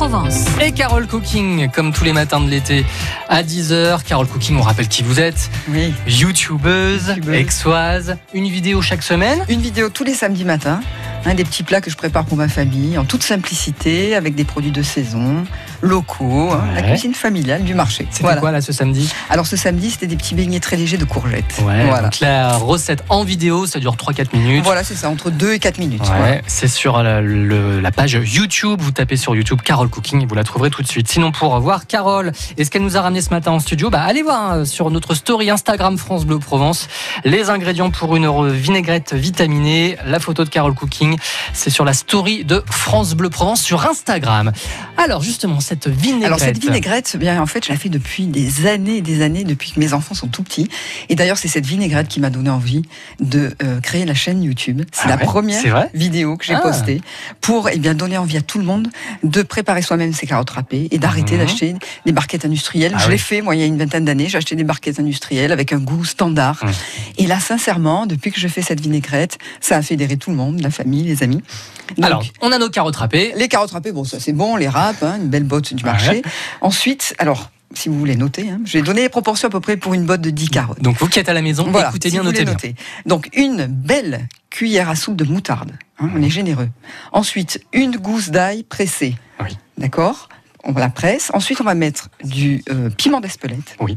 Provence. Et Carole Cooking, comme tous les matins de l'été à 10h. Carole Cooking, on rappelle qui vous êtes. Oui. YouTubeuse, YouTubeuse. exoise. Une vidéo chaque semaine. Une vidéo tous les samedis matins. Un des petits plats que je prépare pour ma famille, en toute simplicité, avec des produits de saison, locaux, hein, la cuisine familiale du marché. C'était Voilà. quoi là ce samedi? Alors ce samedi, c'était des petits beignets très légers de courgettes. Ouais, Voilà. donc la recette en vidéo, ça dure 3-4 minutes. Voilà, c'est ça, entre 2 et 4 minutes. Ouais, c'est sur la, le- la page YouTube. Vous tapez sur YouTube Carole Cooking et vous la trouverez tout de suite. Sinon, pour voir Carole et ce qu'elle nous a ramené ce matin en studio, bah, allez voir hein, sur notre story Instagram France Bleu Provence les ingrédients pour une vinaigrette vitaminée. La photo de Carole Cooking, c'est sur la story de France Bleu Provence sur Instagram. Alors, justement, cette vinaigrette. Alors cette vinaigrette, bien en fait, je la fais depuis des années et des années, depuis que mes enfants sont tout petits. Et d'ailleurs, c'est cette vinaigrette qui m'a donné envie de euh, créer la chaîne YouTube. C'est Ah la ouais, première vidéo que j'ai Ah. postée pour eh bien donner envie à tout le monde de préparer soi-même ses carottes râpées et d'arrêter Mhm. d'acheter des barquettes industrielles. Ah je oui. l'ai fait moi il y a une vingtaine d'années. J'ai acheté des barquettes industrielles avec un goût standard. Mhm. Et là, sincèrement, depuis que je fais cette vinaigrette, ça a fédéré tout le monde, la famille, les amis. Donc, Alors, on a nos carottes râpées. les carottes râpées, bon, ça c'est bon, les râpes, hein, une belle du marché. Ensuite, alors, si vous voulez noter, hein, je vais donner les proportions à peu près pour une botte de 10 carottes. Donc, vous qui êtes à la maison, Voilà, écoutez si bien, notez bien. noter. Donc, une belle cuillère à soupe de moutarde. hein, on est généreux. Ensuite, une gousse d'ail pressée. Oui. D'accord? On la presse. Ensuite, on va mettre du euh, piment d'Espelette. Oui.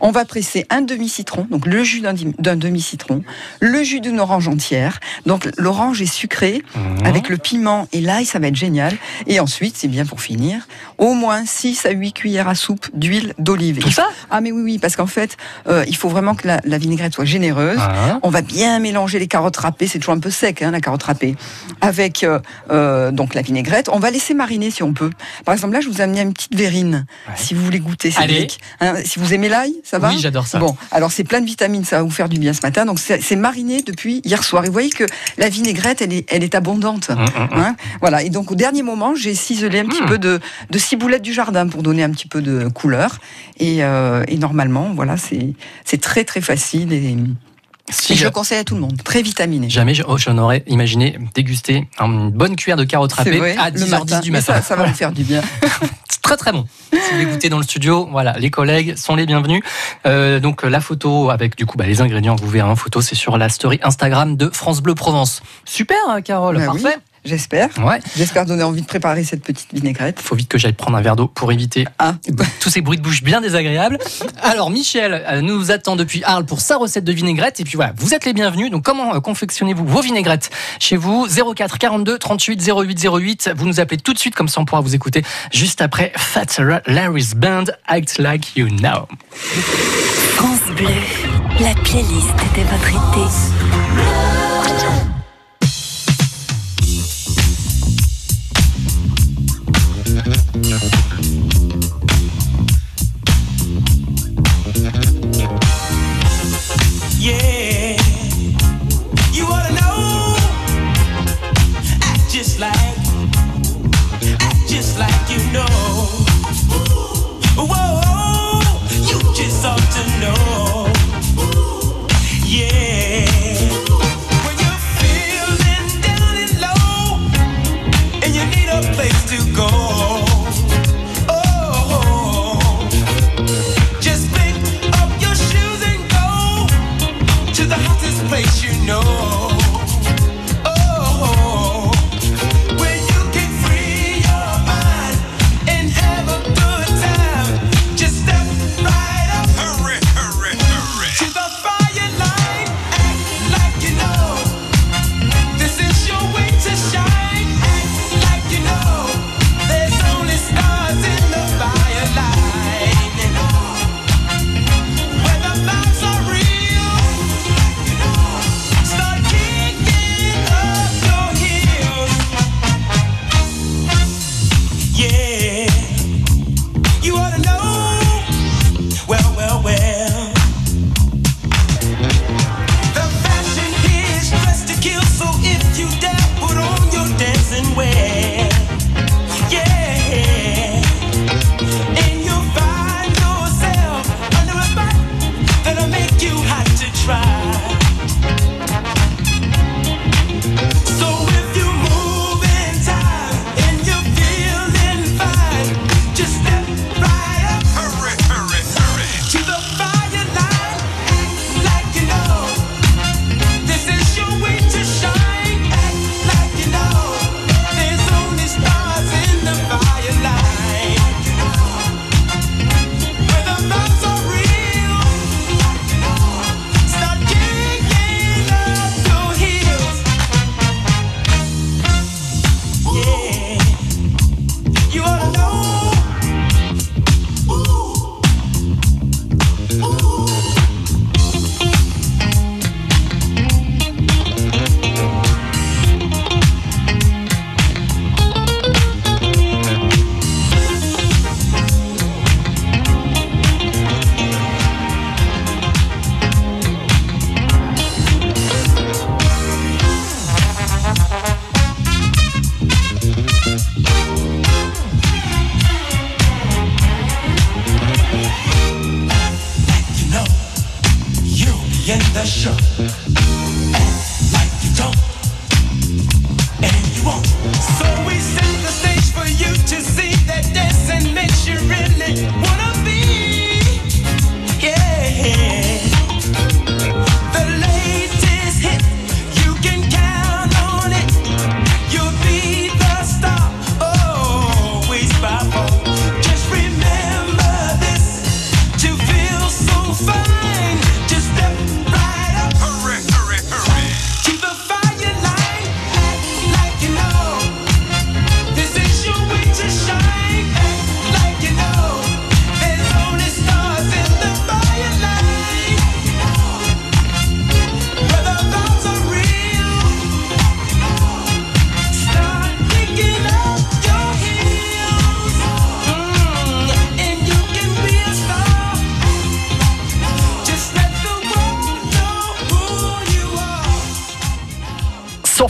On va presser un demi-citron, donc le jus d'un demi-citron, le jus d'une orange entière. Donc l'orange est sucrée, Mhm. avec le piment et l'ail, ça va être génial. Et ensuite, c'est bien pour finir, au moins 6 à 8 cuillères à soupe d'huile d'olive. Tout ça Ah mais oui, oui, parce qu'en fait, euh, il faut vraiment que la, la vinaigrette soit généreuse. Hein On va bien mélanger les carottes râpées, c'est toujours un peu sec, hein, la carotte râpée, avec euh, euh, donc la vinaigrette. On va laisser mariner si on peut. Par exemple, là, je vous ai amené une petite verrine, Ouais. si vous voulez goûter. Cédric. Hein, si vous aimez l'ail, ça va Oui, j'adore ça. Bon, alors c'est plein de vitamines, ça va vous faire du bien ce matin. Donc c'est mariné depuis hier soir. Et vous voyez que la vinaigrette, elle est, elle est abondante. Hum, hum, hum. Hein voilà. Et donc au dernier moment, j'ai ciselé un petit peu de, de ciboulettes du jardin pour donner un petit peu de couleur. Et, euh, et normalement, voilà, c'est c'est très très facile et, Si et je je- le conseille à tout le monde. Très vitaminé. Jamais je, oh, je n'aurais imaginé déguster une bonne cuillère de carottes râpées vrai, à le 10h10 matin. du matin. Ça, ça va vous faire du bien. C'est très très bon. Si vous goûter dans le studio, voilà, les collègues sont les bienvenus. Euh, donc la photo avec du coup bah, les ingrédients vous verrez en photo, c'est sur la story Instagram de France Bleu Provence. Super, hein, Carole, Bah oui. J'espère. Ouais, J'espère donner envie de préparer cette petite vinaigrette. faut vite que j'aille prendre un verre d'eau pour éviter Ah, tous ces bruits de bouche bien désagréables. Alors Michel euh, nous attend depuis Arles pour sa recette de vinaigrette et puis voilà, vous êtes les bienvenus. Donc comment euh, confectionnez-vous vos vinaigrettes chez vous? 04 42 38 08 08. Vous nous appelez tout de suite comme ça on pourra vous écouter juste après Fat Larry's Band Act Like You Know. France Bleu, la playlist de votre été.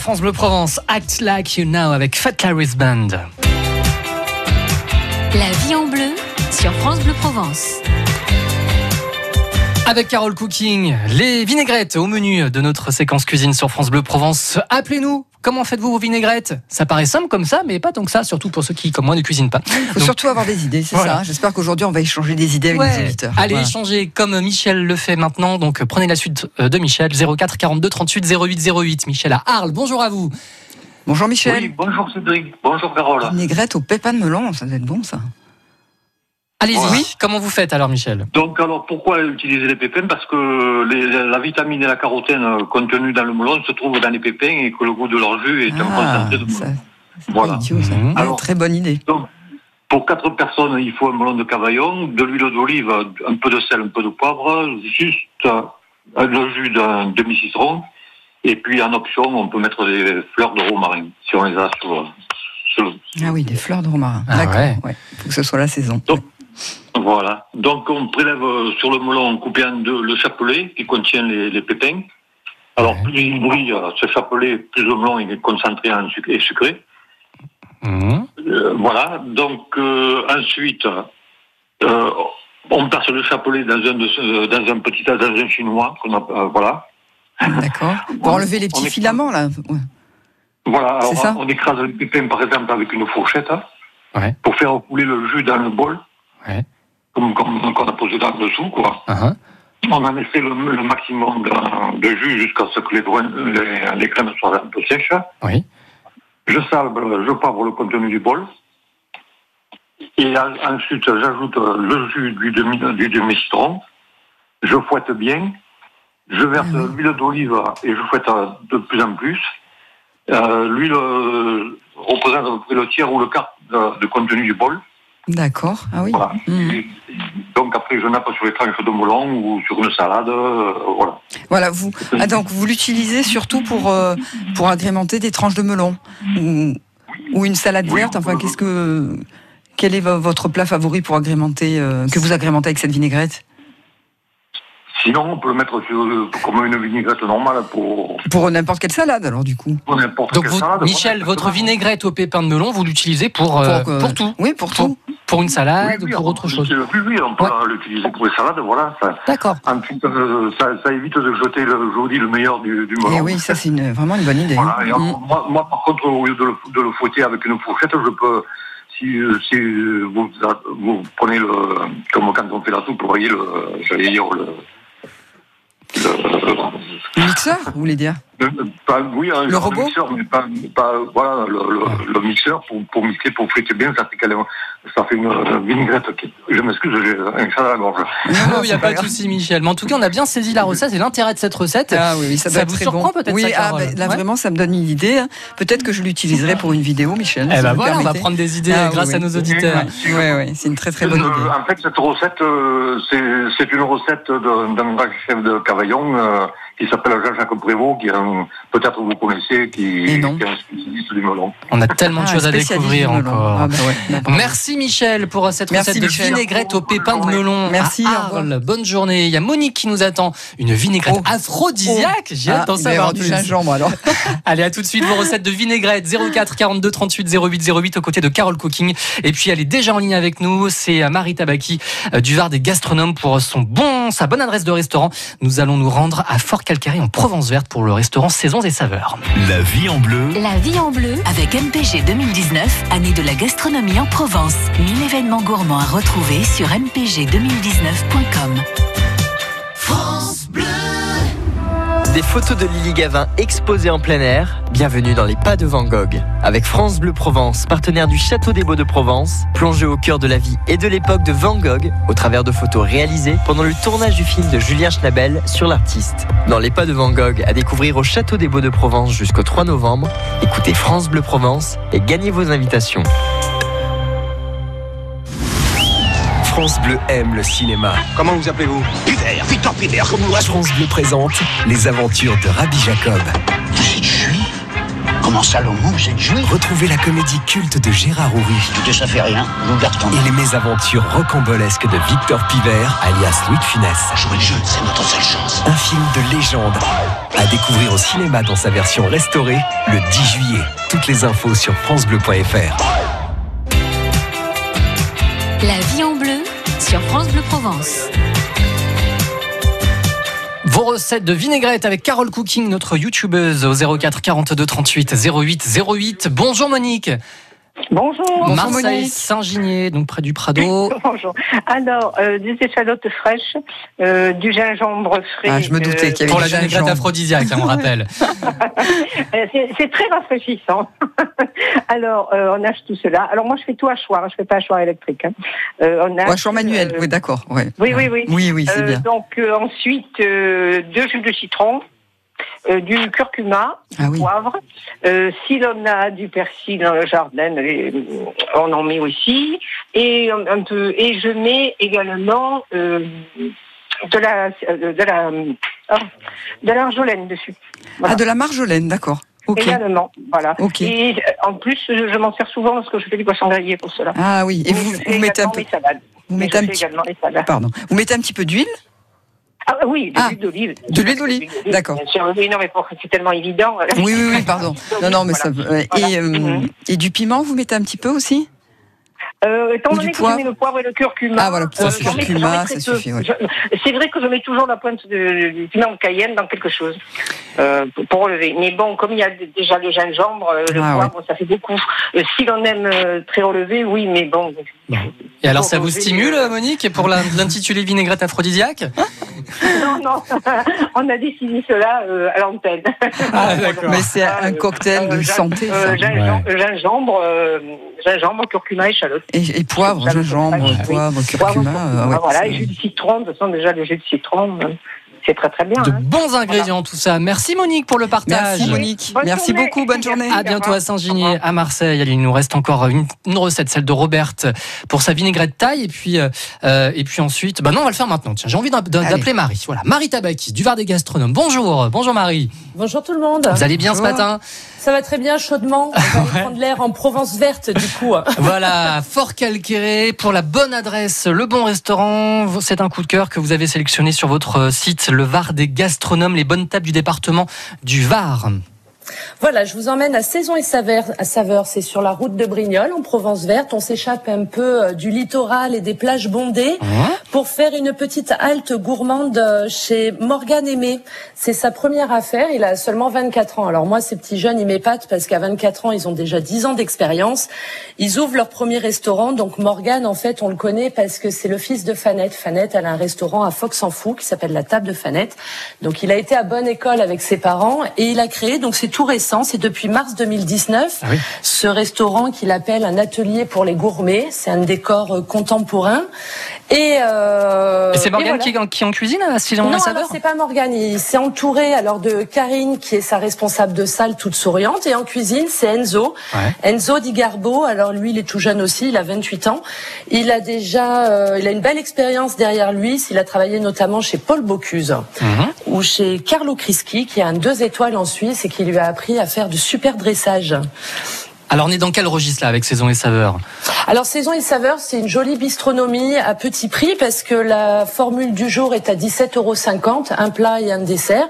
France Bleu Provence, Act Like You Now avec Fat Larry's Band. La vie en bleu sur France Bleu Provence. Avec Carole Cooking, les vinaigrettes au menu de notre séquence cuisine sur France Bleu Provence. Appelez-nous. Comment faites-vous vos vinaigrettes? Ça paraît simple comme ça, mais pas tant que ça, surtout pour ceux qui, comme moi, ne cuisinent pas. Il faut Donc, surtout avoir des idées, c'est Voilà. ça. hein. J'espère qu'aujourd'hui, on va échanger des idées avec ouais, les auditeurs. Allez Voilà. échanger comme Michel le fait maintenant. Donc prenez la suite euh, de Michel 04 42 38 08 08. Michel à Arles. Bonjour à vous. Bonjour Michel. Oui, bonjour Cédric, bonjour Carole. Vinaigrette au pépin de melon, ça doit être bon ça. Allez-y. Voilà. Comment vous faites alors, Michel Donc alors pourquoi utiliser les pépins? Parce que les- la vitamine et la carotène euh, contenues dans le melon se trouvent dans les pépins et que le goût de leur jus est un Ah, concentré de melon. c'est Voilà. pas idiot ça. Mhm. Ouais, Alors- très bonne idée. Donc pour quatre personnes, il faut un melon de cavaillon, de l'huile d'olive, un peu de sel, un peu de poivre, juste euh, le jus d'un demi-citron. Et puis en option, on peut mettre des fleurs de romarin si on les a sur, Ah oui, des fleurs de romarin. Ah D'accord. ouais. Ouais. Faut que ce soit la saison. Donc, Voilà. Donc, on prélève euh, sur le melon coupé en deux le chapelet qui contient les, les pépins. Alors, Ouais. plus il brille, euh, ce chapelet, plus le melon il est concentré en sucre et sucré. Mhm. Euh, voilà. Donc, euh, ensuite, euh, on passe le chapelet dans un, de ce- dans un petit dans un chinois. qu'on a- euh, voilà. D'accord. Pour enlever les petits filaments là. Ouais. Voilà. Alors, C'est ça on écrase les pépins, par exemple, avec une fourchette hein, Ouais. pour faire couler le jus dans le bol. Ouais. Comme, comme qu'on a posé dans dessous, quoi. Ah, On en essaie le, le maximum de, de jus jusqu'à ce que les, doigts- les, les graines soient un peu sèches. Oui. Je salbe, je poivre le contenu du bol. Et en- ensuite, j'ajoute le jus du demi, du demi-citron. Je fouette bien. Je verse Ah oui. l'huile d'olive et je fouette de plus en plus. Euh, l'huile euh, représente à peu près le tiers ou le quart de, de contenu du bol. D'accord. Ah oui. Voilà. Et donc après, je nappe sur les tranches de melon ou sur une salade. euh, voilà. Voilà, vous. Ah, donc vous l'utilisez surtout pour euh, pour agrémenter des tranches de melon ou, ou une salade Oui, verte. Enfin, qu'est-ce que quel est vo- votre plat favori pour agrémenter euh, que vous agrémentez avec cette vinaigrette? Sinon, on peut le mettre sur, comme une vinaigrette normale pour, Pour n'importe quelle salade alors du coup. pour n'importe Donc, quelle vous- salade. Michel, votre vinaigrette au pépin de melon, vous l'utilisez pour, euh, pour tout Oui, pour Pour- tout. Pour une salade Oui, ou oui, pour autre chose Oui, oui, on peut Ouais. l'utiliser pour les salades, voilà. D'accord. ensuite, euh, ça, ça évite de jeter, le, je vous dis, le meilleur du, du melon. Et Eh oui, ça c'est une- vraiment une bonne idée. Voilà, et Mm. alors, moi, moi, par contre, au lieu de le, de le fouetter avec une fourchette, je peux, si, si vous, vous prenez le, comme quand on fait la soupe, vous voyez le, j'allais dire le, le- Le mixeur, vous voulez dire? Pas- oui, un Le robot mixeur, mais pas, pas voilà, le, le, le mixeur pour, pour mixer, pour friter bien, ça fait, quand même- ça fait une, une vinaigrette. qui- Je m'excuse, j'ai un chat à la gorge. Il n'y a pas de souci, Michel. Mais en tout cas, on a bien saisi la recette et l'intérêt de cette recette. Ah oui, oui, ça, vous très surprend bon. peut-être, Oui, ça, ah, ben, là Ouais. vraiment, ça me donne une idée. hein. Peut-être que je l'utiliserai pour une vidéo, Michel. Eh voilà, on va prendre des idées Ah, grâce oui. à nos auditeurs. Oui, oui, c'est une très très bonne Euh, idée. en fait, cette recette, euh, c'est une recette d'un grand chef de Cavaillon euh, qui s'appelle Jean-Jacques Prévost, qui est un- peut-être vous connaissez, qui, est un spécialiste du melon. On a tellement de Ah, choses à découvrir encore. Ah, bah ouais. Merci Michel pour cette Merci, recette de vinaigrette au pépin de melon. Merci, à. Arles. Bonne journée. Il y a Monique qui nous attend. Une vinaigrette Oh. aphrodisiaque. J'ai Ah, hâte d'en y savoir avoir du plus. gingembre alors. Allez, à tout de suite vos recettes de vinaigrette 04 42 38 08 08 aux côtés de Carole Cooking. Et puis elle est déjà en ligne avec nous, c'est euh, Marie Tabaki euh, du Var des gastronomes pour son bon, sa bonne adresse de restaurant. Nous allons nous rendre à Fort Calcaré en Provence verte pour le restaurant Saisons et Saveurs. La vie en bleu. La vie en bleu. Avec MPG 2019, année de la gastronomie en Provence. 1000 événements gourmands à retrouver sur mpg2019.com. Des photos de Lily Gavin exposées en plein air. Bienvenue dans les pas de Van Gogh. Avec France Bleu Provence, partenaire du Château des Beaux de Provence, plongez au cœur de la vie et de l'époque de Van Gogh au travers de photos réalisées pendant le tournage du film de Julien Schnabel sur l'artiste. Dans les pas de Van Gogh à découvrir au Château des Beaux de Provence jusqu'au 3 novembre, écoutez France Bleu Provence et gagnez vos invitations. France Bleu aime le cinéma. Comment vous appelez-vous? Piver, Victor Piver, comme l'oiseau. France Bleu présente les aventures de Rabbi Jacob. Vous êtes juif? Comment Salomon, vous êtes juif? Retrouvez la comédie culte de Gérard Houry ça fait rien, je vous garde ton et les mésaventures rocambolesques de Victor Piver, alias Louis de Funès. Jouer le jeu, c'est notre seule chance. Un film de légende à découvrir au cinéma dans sa version restaurée le 10 juillet. Toutes les infos sur francebleu.fr. France Bleu Provence. Vos recettes de vinaigrette avec Carole Cooking, notre youtubeuse au 04 42 38 08 08. Bonjour Monique. Bonjour. Bonjour, Marseille. Saint-Ginier, donc près du Prado. Bonjour. Alors, euh, des échalotes fraîches, euh, du gingembre frais. Ah, je me doutais qu'il y avait Pour la du vinaigrette gingembre. aphrodisiaque, on rappelle. Euh, c'est très rafraîchissant. Alors, euh, on hache tout cela. Alors, moi, je fais tout hachoir. hein, Je fais pas hachoir électrique. hein. Euh, on hache, Hachoir manuel, euh, oui, d'accord. Ouais. oui, oui, oui. Oui, oui, c'est Euh, bien. donc, euh, ensuite, euh, deux jus de citron, euh, du curcuma, Ah oui. poivre. Euh, si l'on a du persil dans le jardin, euh, on en met aussi. Et un, peu. Et je mets également euh, de la de la ah, de l'argolène dessus. Voilà. Ah, de la marjolaine, d'accord. Également, voilà. Ok. Et en plus, je, m'en sers souvent parce que je fais du poisson grillé pour cela. Ah oui. Et Mais vous, mettez un peu, vous mettez un petit, également les salades. pardon. Vous mettez un petit peu d'huile Ah oui, de Ah, l'huile d'olive. de l'huile d'olive, d'accord. Oui, non, mais c'est tellement évident. Oui, oui, oui, pardon. Non, non, mais ça. Voilà. ouais. Voilà. Et, euh, Mhm. et du piment, vous mettez un petit peu aussi? Euh, étant donné du que je mets le poivre et le curcuma, Ah, voilà, ça, euh, curcuma, ça suffit, ouais. C'est vrai que je mets toujours la pointe de, du piment de Cayenne dans quelque chose euh, pour- relever. Mais bon, comme il y a déjà le gingembre, euh, le Ah, poivre, ça fait beaucoup. Si l'on aime très relevé, oui, mais bon. Et alors, ça vous stimule, euh, Monique, pour la- l'intitulé vinaigrette aphrodisiaque Non, non, on a décidé cela euh, à l'antenne. Ah, d'accord. Mais c'est un Euh, cocktail de gin- santé, euh, gingembre, gingembre, euh, curcuma, échalote. Et, et poivre, gingembre, poivre, curcuma. Poivre, euh, ouais, voilà, et jus de citron, de toute façon, déjà, le jus de citron, euh, c'est très très bien. De hein. bons ingrédients, tout ça. Merci Monique pour le partage. Merci Monique. Bonne Merci journée. beaucoup. Bonne journée. À bientôt à Saint-Ginier, à Marseille. Il nous reste encore une, une recette, celle de Robert, pour sa vinaigrette taille. Et puis, euh, euh, et puis ensuite, bah non, on va le faire maintenant. Tiens, j'ai envie d'appeler Marie. Voilà, Marie Tabaki, du Var des gastronomes. Bonjour, bonjour Marie. Bonjour tout le monde. Vous allez bien ce matin? Ça va très bien chaudement. On va aller prendre l'air en Provence verte du coup. Voilà, Fort Calquéré pour la bonne adresse, le bon restaurant. C'est un coup de cœur que vous avez sélectionné sur votre site, le Var des gastronomes, les bonnes tables du département du Var. Voilà, je vous emmène à Saison et Saveur. À Saveur, c'est sur la route de Brignoles en Provence verte. On s'échappe un peu euh, du littoral et des plages bondées pour faire une petite halte gourmande euh, chez Morgane Aimé. C'est sa première affaire, il a seulement 24 ans. Alors moi, ces petits jeunes, ils m'épatent parce qu'à 24 ans, ils ont déjà 10 ans d'expérience. Ils ouvrent leur premier restaurant. Donc Morgane, en fait, on le connaît parce que c'est le fils de Fanette. Fanette, elle a un restaurant à Fox en Fou qui s'appelle la Table de Fanette. Donc il a été à bonne école avec ses parents et il a créé, donc c'est tout récent, c'est depuis mars 2019, Ah oui. ce restaurant qu'il appelle un atelier pour les gourmets. C'est un décor euh, contemporain. Et, euh, Et c'est et Morgane voilà. qui, qui en cuisine Non, alors c'est pas Morgane. Il s'est entouré alors de Karine, qui est sa responsable de salle, toute souriante, et en cuisine c'est Enzo. Ouais. Enzo Di Garbo. Alors lui, il est tout jeune aussi, il a 28 ans. Il a déjà, euh, il a une belle expérience derrière lui. Il a travaillé notamment chez Paul Bocuse Mhm. ou chez Carlo Crischi, qui a un deux étoiles en Suisse et qui lui a appris à faire du super dressage. Alors on est dans quel registre là avec Saison et Saveur Alors Saison et Saveur, c'est une jolie bistronomie à petit prix parce que la formule du jour est à 17,50 euros, un plat et un dessert,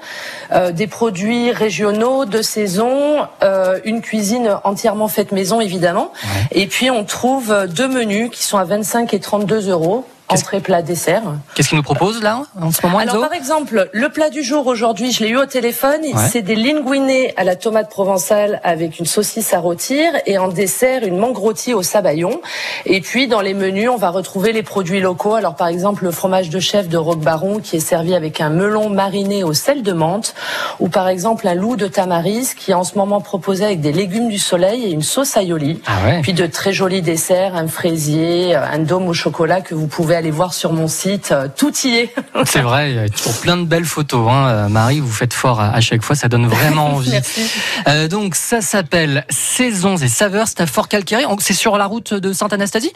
Euh, des produits régionaux de saison, euh, une cuisine entièrement faite maison évidemment, et puis on trouve deux menus qui sont à 25 et 32 euros. Entrée, plat, dessert. Qu'est-ce qu'il nous propose là en ce moment Alors par exemple, le plat du jour aujourd'hui, je l'ai eu au téléphone, Ouais. c'est des linguinés à la tomate provençale avec une saucisse à rôtir et en dessert une mangue rôtie au sabayon. Et puis dans les menus, on va retrouver les produits locaux. Alors par exemple, le fromage de chef de Roque Baron qui est servi avec un melon mariné au sel de menthe ou par exemple un loup de tamaris qui est en ce moment proposé avec des légumes du soleil et une sauce aioli. Ah ouais Puis de très jolis desserts, un fraisier, un dôme au chocolat que vous pouvez aller voir sur mon site. Euh, Tout y est. C'est vrai, il y a toujours plein de belles photos. Hein. Euh, Marie, vous faites fort à à chaque fois, ça donne vraiment envie. Merci. Euh, donc ça s'appelle Saisons et Saveurs, c'est à Fort Calcaire. C'est sur la route de Sainte-Anastasie?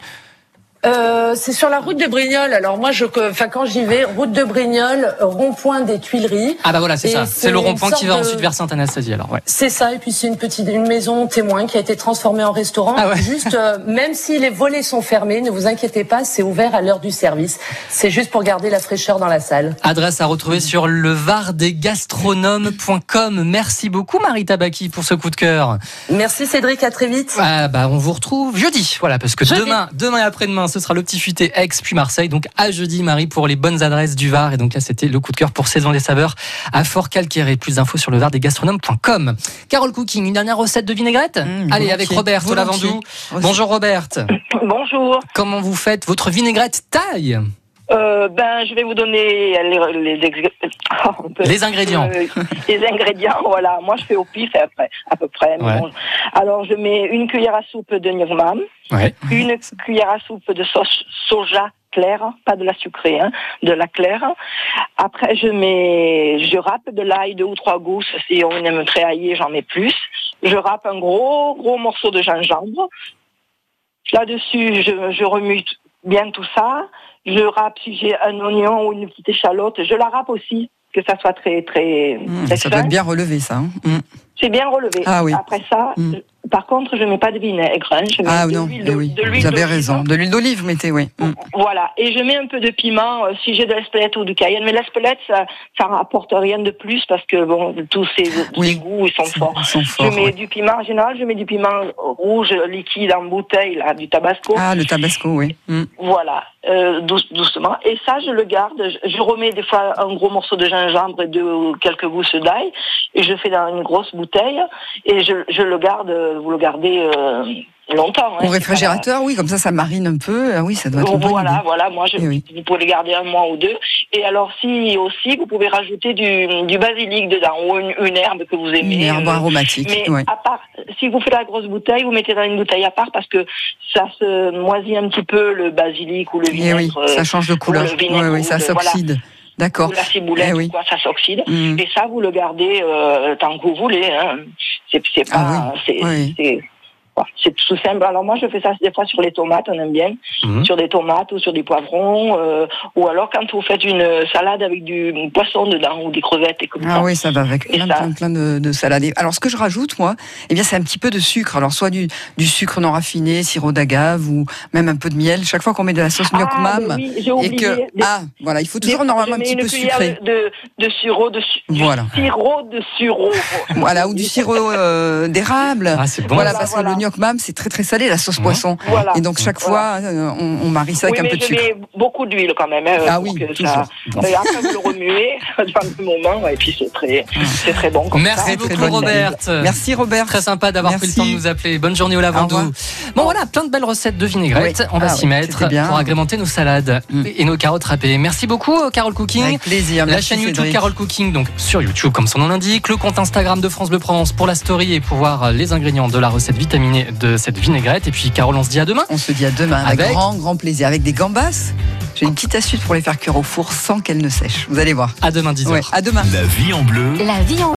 Euh, c'est sur la route de Brignoles. Alors moi, je, enfin quand j'y vais, route de Brignoles, rond-point des Tuileries. Ah bah voilà, c'est ça. c'est le rond-point qui va de- ensuite vers Sainte-Anastasie alors, ouais. C'est ça. Et puis c'est une petite, une maison témoin qui a été transformée en restaurant. Ah ouais. Juste, euh, même si les volets sont fermés, ne vous inquiétez pas, c'est ouvert à l'heure du service. C'est juste pour garder la fraîcheur dans la salle. Adresse à retrouver sur levardesgastronomes.com. Merci beaucoup Marie Tabaki pour ce coup de cœur. Merci Cédric, à très vite. Ah bah on vous retrouve jeudi, voilà, parce que Jeudi. demain, demain et après-demain, ce sera le petit futé Aix puis Marseille. Donc à jeudi Marie pour les bonnes adresses du Var. Et donc là c'était le coup de cœur pour Saison des Saveurs à Fort Calcaire. Plus d'infos sur levardesgastronomes.com. Carole Cooking, une dernière recette de vinaigrette Mmh, Allez volontiers, avec Robert Lavandou. Bonjour Robert. Bonjour. Comment vous faites votre vinaigrette taille? Euh, ben, je vais vous donner les, les, ex- peut- Les ingrédients. Euh, les ingrédients, voilà. Moi, je fais au pif à peu, à peu près. Ouais. bon. Alors, je mets une cuillère à soupe de Nirmam, Ouais. une cuillère à soupe de sauce soja claire, pas de la sucrée, hein, de la claire. Après, je mets, je râpe de l'ail, deux ou trois gousses. Si on aime très aillé, j'en mets plus. Je râpe un gros, gros morceau de gingembre. Là-dessus, je, je remue bien tout ça. Je râpe, si j'ai un oignon ou une petite échalote, je la râpe aussi, que ça soit très, très, Mmh, très ça doit être bien relevé, ça. hein. Mmh. C'est bien relevé. Ah oui. Après ça, Mm. par contre, je mets pas de vinaigre. Hein. Je mets Ah de non, de- oui, de vous avez raison. De l'huile d'olive, mettez, oui. Mmh. Voilà. Et je mets un peu de piment euh, si j'ai de l'espelette ou du cayenne. Mais l'espelette, ça, ça rapporte rien de plus parce que bon, tous ces, Oui. goûts, ils sont forts. Ils sont Je mets du piment en général, je mets du piment rouge liquide en bouteille, là, du tabasco. Ah, le tabasco, oui. Mmh. Voilà, euh, douce- doucement. Et ça, je le garde. Je, je remets des fois un gros morceau de gingembre et ou quelques gousses d'ail. Et je fais dans une grosse bouteille. Et je, je le garde, vous le gardez euh, longtemps. hein. Au réfrigérateur, oui, comme ça, ça marine un peu. Ah oui, ça doit être voilà, idée. voilà. Moi, je, Eh oui. vous pouvez les garder un mois ou deux. Et alors, si aussi, vous pouvez rajouter du, du basilic dedans ou une, une herbe que vous aimez. Une herbe euh, aromatique. mais ouais. à part, si vous faites la grosse bouteille, vous mettez dans une bouteille à part parce que ça se moisit un petit peu le basilic ou le Eh vinaigre. oui, euh, ça change de couleur. le Oui, oui, ça le- s'oxyde. D'accord. ou la ciboulette Eh oui. ou quoi, ça s'oxyde. Mmh. Et ça, vous le gardez euh, tant que vous voulez. Hein. C'est c'est pas, Ah c'est oui. C'est- tout simple. Alors moi, je fais ça des fois sur les tomates, on aime bien, Mhm. sur des tomates ou sur des poivrons, euh, ou alors quand vous faites une salade avec du poisson dedans ou des crevettes et comme Ah ça. oui, ça va avec plein, ça. plein, plein de, de salades. Alors, ce que je rajoute, moi, eh bien, c'est un petit peu de sucre. Alors, soit du, du sucre non raffiné, sirop d'agave, ou même un peu de miel. Chaque fois qu'on met de la sauce Ah, Nyokmam, mais oui, j'ai et oublié. que, Des- ah, voilà, il faut toujours des- normalement un petit peu sucré. de, de sirop de su- du Voilà. sirop de sureau. Voilà, ou du sirop euh, d'érable. Ah c'est bon. Voilà, Voilà, parce voilà. que le Mam, c'est très très salé la sauce poisson. Voilà. Et donc chaque fois, euh, on, on marie ça oui, avec un peu de je sucre. mets beaucoup d'huile quand même. hein, Ah oui, que ça... Et après, vous le remuez dans le moment, et puis c'est très, c'est très bon. Comme Merci ça. beaucoup Robert. Merci Robert. Très sympa d'avoir pris le temps de nous appeler. Bonne journée au lavandou. Bon voilà, plein de belles recettes de vinaigrette. Oui. On va Ah s'y oui, mettre bien. Mm. pour agrémenter nos salades et nos carottes râpées. Merci beaucoup Carole Cooking. Avec plaisir. La Merci, chaîne YouTube Cédric. Carole Cooking, donc sur YouTube comme son nom l'indique, le compte Instagram de France Bleu Provence pour la story et pour voir les ingrédients de la recette de cette vinaigrette. Et puis Carole, on se dit à demain. On se dit à demain avec, Avec grand grand plaisir. Avec des gambas, j'ai une petite astuce pour les faire cuire au four sans qu'elles ne sèchent. Vous allez voir. À demain 10h. Ouais, à demain. La vie en bleu. La vie en